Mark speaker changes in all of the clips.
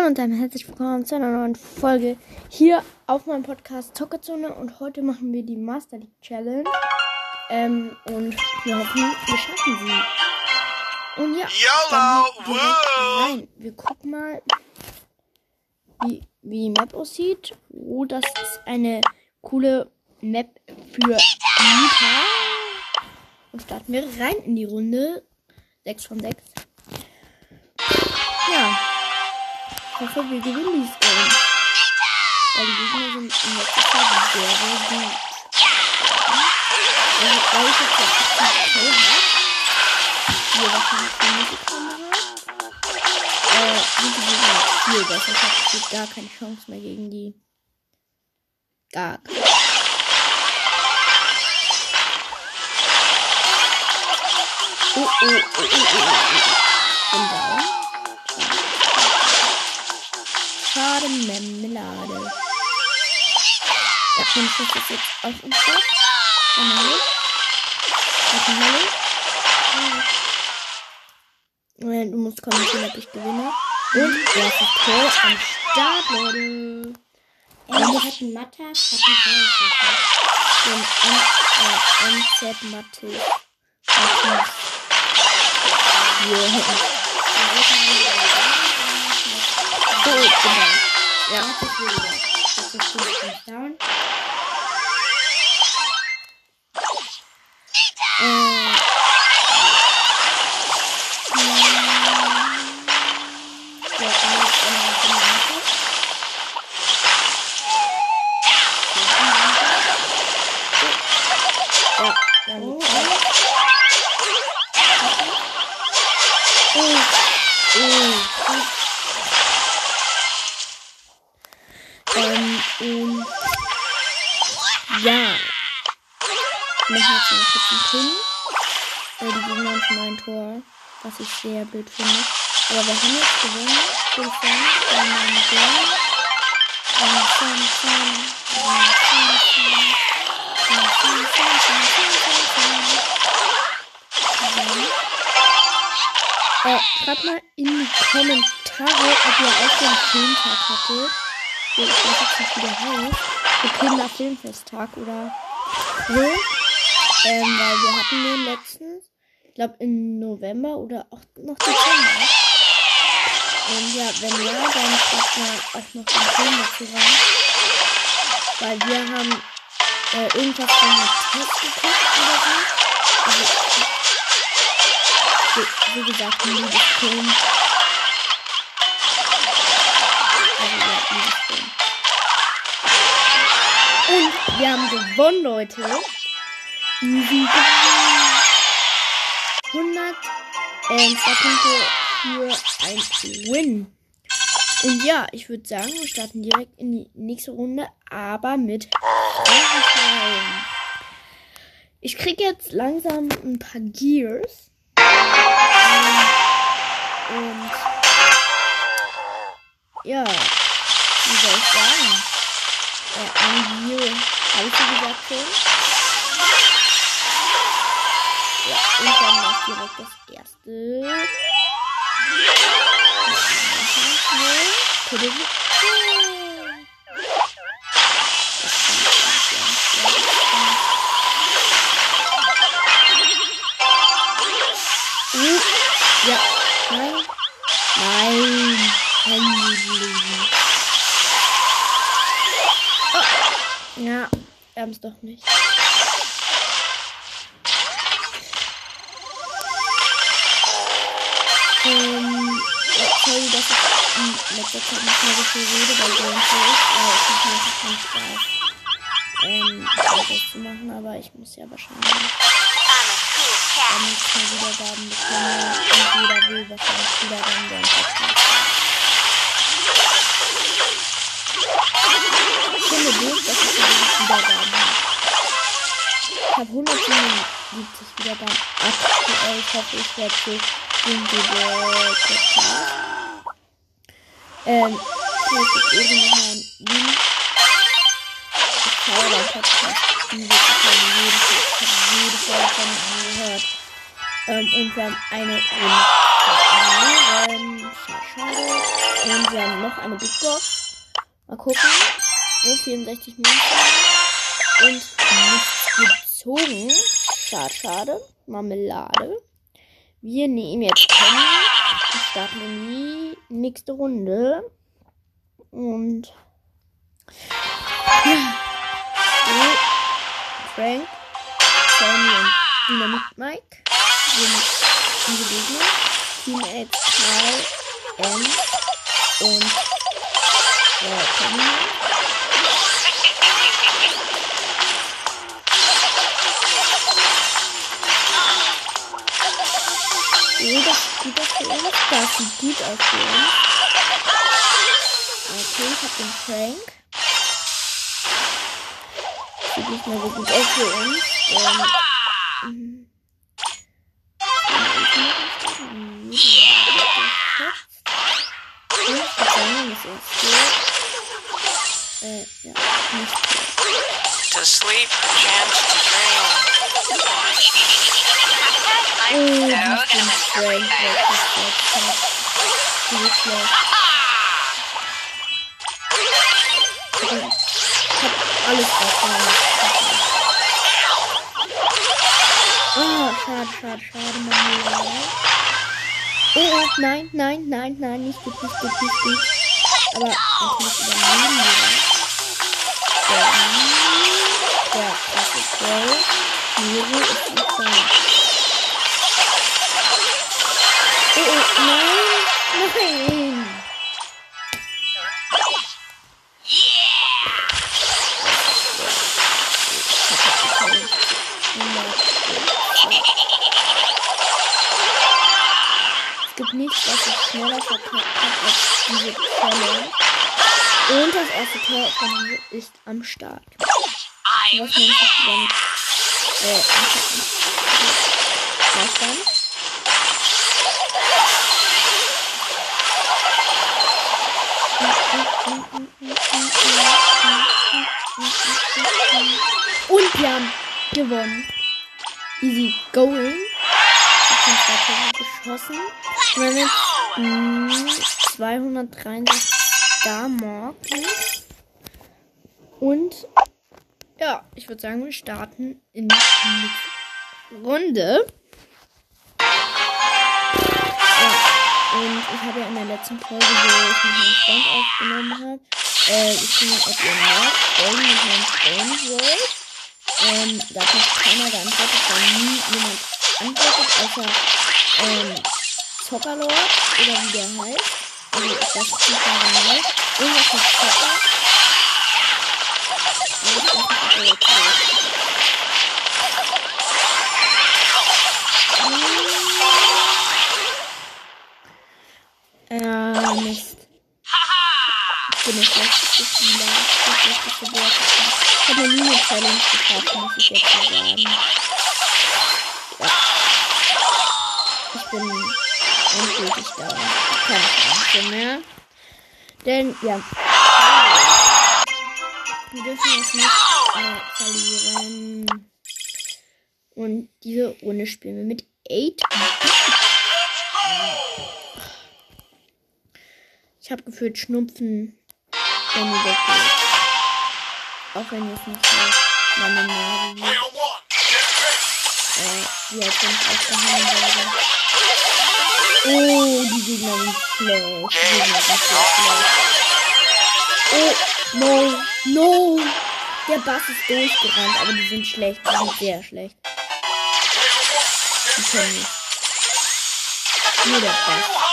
Speaker 1: Hallo und damit herzlich willkommen zu einer neuen Folge hier auf meinem Podcast Zockerzone und heute machen wir die Master League Challenge ähm, und wir hoffen, wir schaffen sie. Und ja, dann rein. Wir gucken mal, wie, wie die Map aussieht. Oh, das ist eine coole Map für Nita. Und starten wir rein in die Runde. 6 von 6. Ja. Ich hoffe, wir gewinnen dieses Game. Weil die Gegner sind in letzter Zeit sehr, sehr gut. Also, weil ich jetzt 18 K habe, die ihr wahrscheinlich mitbekommen habt, äh, sind die Gegner viel besser. Ich habe gar keine Chance mehr gegen die. Gar keine. Oh, oh, oh, oh, oh, oh. Bin down. Marmelade. Der Prinz ist jetzt auf uns drauf. Hallo. Hallo. Hallo. Du musst kommentieren, ob ich gewinne. Und erstes Tor am Start, Leute.
Speaker 2: Wir hatten Matas, hatten Feuerwehr.
Speaker 1: Den MZ. Mathis. Yeah. So, genau. Ja.
Speaker 2: Das ist gut down.
Speaker 1: Äh, Einen kurzen Pin. Aber die Gegner haben schon ein Tor, was ich sehr blöd finde. Aber wir haben jetzt gewonnen. Wir haben Sam, Sam. Äh, schreibt mal in die Kommentare, ob ihr auch einen Filmtag hattet. Ich weiß jetzt nicht, wie der heißt. So Kinder Filmfesttag oder so. Ähm, weil wir hatten den letztens, ich glaube im November oder auch noch Dezember. Und ja, wenn ja, dann schreibt mal auch noch den Film dazu rein. Weil wir haben äh, irgendwas von einem Test geguckt oder so. Also, wie, wie gesagt, ein Liebesfilm. Also. Und wir haben gewonnen, Leute. Easy gewonnen. 100 ähm, zwei Punkte für ein Win. Und ja, ich würde sagen, wir starten direkt in die nächste Runde, aber mit Feuerwehr. Ich krieg jetzt langsam ein paar Gears. Und ja, wie soll ich sagen? Äh, ein Gear habe ich so gesagt schon. Ja, und dann noch direkt das erste. Ja, nein. Nein. Handy oh. Ja, wir haben es doch nicht. Sorry, dass ich in letzter Zeit nicht mehr so viel rede bei Gameplays, aber es macht mir einfach keinen Spaß, ähm, Gameplays zu machen, aber ich muss ja wahrscheinlich damit keine Wiedergaben bekommen und jeder will wahrscheinlich Wiedergaben Gameplays machen. Ich finde gut, dass ich so wenig Wiedergaben habe. Ich habe 177 Wiedergaben aktuell. Ich hoffe, ich werde so irgendwie Podcast. Ähm, vielleicht ist eben noch mal ein Link. Ich jedem, ich habe jede Folge von ihm angehört. Ähm, und wir haben eine Runde. Schade. Und wir haben noch eine Big Box. Mal gucken. So, 64 Minuten. Und nichts gezogen. Schade, schade. Marmelade. Wir nehmen jetzt Penny. Starten in die nächste Runde. Und ja. So. Frank, Sammy und Dynamit Mike sind unsere Gegner. Teammates Karl, M und äh, Penny. Sieht das für uns. Das sieht gut aus für uns. Okay, ich hab den Frank. Sieht nicht mehr so gut aus für uns. Ähm, äh,
Speaker 3: To sleep, chance to dream.
Speaker 1: Oh, ist den Frank weggesetzt hat. Die ist schlecht. Ich hab alles rausgenommen. Oh, schade, schade, schade, Marmelade. Oh, oh, nein, nein, nein, nein, nicht gut, nicht gut, nicht gut. Aber natürlich übernehmen wir das. Der, der krasse Troll. Miro ist nicht da. Oh, oh, nein, nein. Es gibt nichts, was ich schneller verkackt habe als diese Challenge. Und das erste Tor ist am Start. Was nennt sich dann? Äh, was dann? Und wir haben gewonnen. Easy going. Ich habe geschossen. Wir haben jetzt mh, 263 Star-Marken. Und ja, ich würde sagen, wir starten in die Runde. Und ich habe ja in der letzten Folge, wo ich mit meinem Freund aufgenommen habe, äh, ich bin auf ihr Markt, Folgen mit meinem Freund wollt. Ähm, da hat noch keiner geantwortet, weil nie jemand antwortet, außer ähm, Zockerlord oder wie der heißt. Also ich weiß nicht genau. Irgendwas mit Zocker. Aber ich weiß nicht, ob er jetzt lebt. Äh, Mist. Ich bin der schlechteste Spieler. Der schlechteste Wort. Ich habe eine Challenge geschafft, muss ich jetzt mal sagen. Ja. Ich bin endgültig da. Keine Chance mehr. Denn, ja. Wir dürfen jetzt nicht äh, verlieren. Und diese Runde spielen wir mit 8. Ich habe gefühlt Schnupfen, wenn weggeht. Auch wenn es nicht so meine Nase wird. Äh, die halt nicht aufgehangen werde. Oh, die Gegner sind schlecht. Die Gegner sind schlecht. Oh, no, no. Der Bass ist durchgerannt, aber die sind schlecht. Die sind sehr schlecht. Die können nicht. Nur der Bass.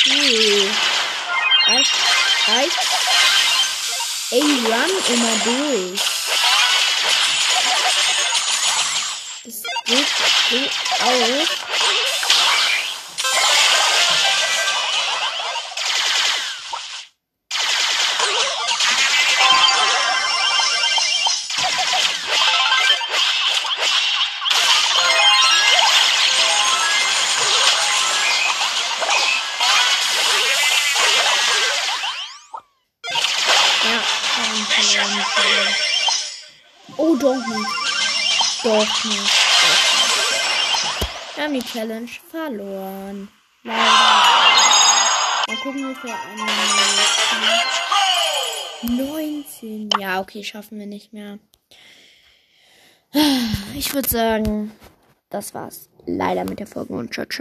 Speaker 1: Okay, okay. Reicht, reicht. Ey, run immer durch. Das geht so aus. Oh, doch nicht. Doch nicht. Wir haben die Challenge verloren. Leider. Mal gucken, wie viel eine 19. Ja, okay, schaffen wir nicht mehr. Ich würde sagen, das war's leider mit der Folge und ciao, ciao.